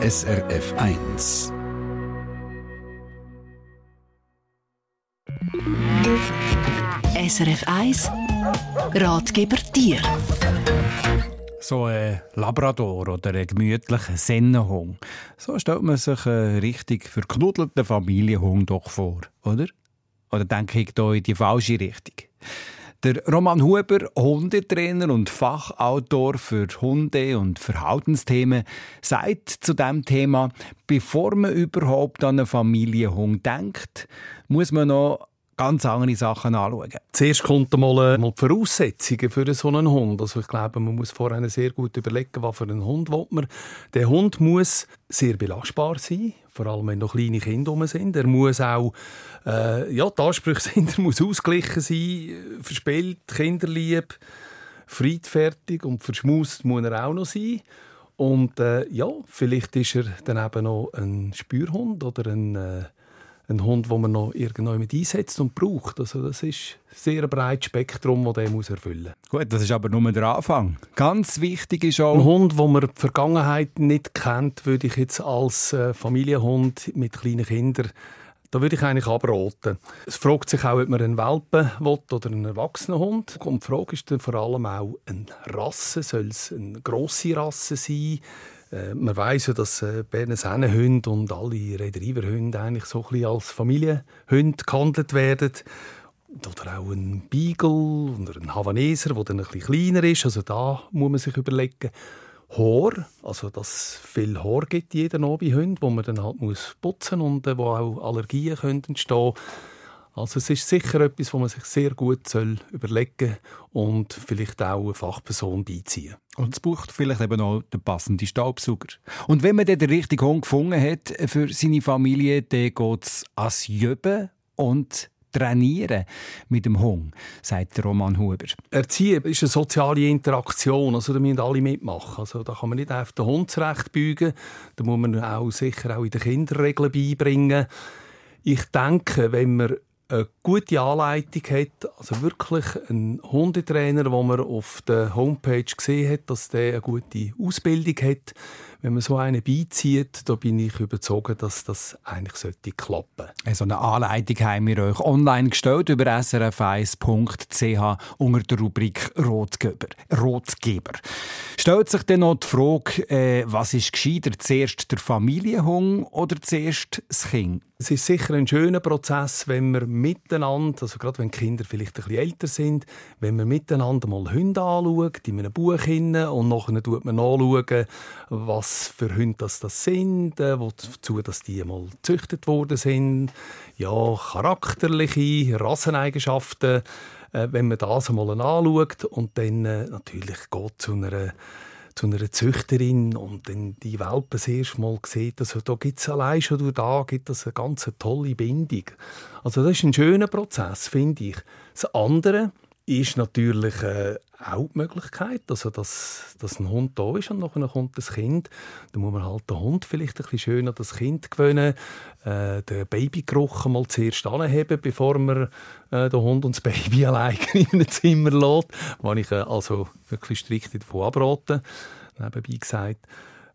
SRF 1. SRF 1 Ratgeber Tier so ein Labrador oder ein gemütlicher Sennenhund. So stellt man sich einen richtig verknuddelten Familienhund doch vor, oder? Oder denke ich da in die falsche Richtung? Der Roman Huber, Hundetrainer und Fachautor für Hunde- und Verhaltensthemen, sagt zu dem Thema, bevor man überhaupt an einen Familienhund denkt, muss man noch ganz andere Sachen anschauen. Zuerst kommt äh, mal die Voraussetzungen für so einen Hund. Also ich glaube, man muss vorher sehr gut überlegen, was für einen Hund man. Der Hund muss sehr belastbar sein, vor allem wenn noch kleine Kinder sind. Er muss auch, äh, ja, die Ansprüche sind, er muss ausgeglichen sein, verspielt, kinderlieb, friedfertig und verschmust muss er auch noch sein. Und äh, ja, vielleicht ist er dann eben noch ein Spürhund oder ein äh, ein Hund, den man noch irgendwann mit einsetzt und braucht. Also das ist ein sehr breites Spektrum, das der muss erfüllen muss. Gut, das ist aber nur der Anfang. Ganz wichtig ist auch... Ein Hund, den man die Vergangenheit nicht kennt, würde ich jetzt als äh, Familienhund mit kleinen Kindern da würde ich eigentlich abraten. Es fragt sich auch, ob man einen Welpen will oder einen erwachsenen Hund. Und die Frage ist dann vor allem auch eine Rasse. Soll es eine grosse Rasse sein? Äh, man weiß ja, dass äh, Berner Sennenhunde und alle Retrieverhunde eigentlich so ein als Familienhunde gehandelt werden. Oder auch ein Beagle oder ein Havaneser, der dann ein bisschen kleiner ist. Also da muss man sich überlegen. Haar, also dass viel Haar gibt jeden Abend Hund, wo man dann halt muss putzen und äh, wo auch Allergien können entstehen also es ist sicher etwas, wo man sich sehr gut soll überlegen und vielleicht auch eine Fachperson beiziehen. Und es braucht vielleicht eben auch den passenden Staubsauger. Und wenn man dann den richtigen Hund gefunden hat für seine Familie, dann geht es ans Jöben und trainieren mit dem Hund, sagt Roman Huber. Erziehen ist eine soziale Interaktion, also da müssen alle mitmachen. Also da kann man nicht einfach den Hund zurechtbeugen, da muss man auch sicher auch in den Kinderregeln beibringen. Ich denke, wenn man eine gute Anleitung hat, also wirklich ein Hundetrainer, wo man auf der Homepage gesehen hat, dass der eine gute Ausbildung hat, wenn man so einen beizieht, da bin ich überzeugt, dass das eigentlich sollte klappen. So eine Anleitung haben wir euch online gestellt über srf1.ch unter der Rubrik Rotgeber. Rotgeber. Stellt sich dann noch die Frage, äh, was ist gescheiter, zuerst der Familienhung oder zuerst das Kind? Es ist sicher ein schöner Prozess, wenn wir miteinander, also gerade wenn Kinder vielleicht ein bisschen älter sind, wenn man miteinander mal Hunde anschaut, in einem Buch hin, und nachher tut man anschauen, was für Hunde das, das sind, äh, wozu dass die mal gezüchtet worden sind, ja, charakterliche Rasseneigenschaften, äh, wenn man das einmal anschaut und dann äh, natürlich geht zu einer zu einer Züchterin und dann die Welpen das erste Mal sieht, also da gibt es allein schon da gibt es eine ganz tolle Bindung. Also das ist ein schöner Prozess, finde ich. Das andere ist natürlich äh, auch die Möglichkeit, also dass, dass ein Hund da ist und nachher kommt das Kind. Da muss man halt den Hund vielleicht ein bisschen schöner das Kind gewöhnen, äh, den Babygeruch mal zuerst anheben, bevor man äh, den Hund und das Baby allein in einem Zimmer lässt. Was ich äh, also wirklich strikt davon abraten, nebenbei gesagt.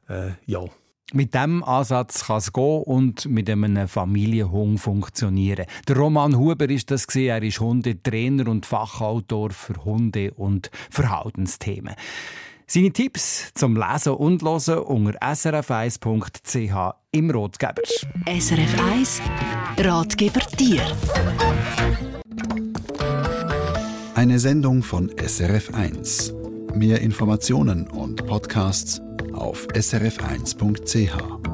Äh, ja, mit diesem Ansatz kann es gehen und mit einem Familienhund funktionieren. Der Roman Huber ist das gesehen. Er ist Hundetrainer und Fachautor für Hunde- und Verhaltensthemen. Seine Tipps zum Lesen und Hören unter srf1.ch im Rotgeber. SRF 1 Ratgeber Tier. Eine Sendung von SRF 1. Mehr Informationen und Podcasts auf srf1.ch.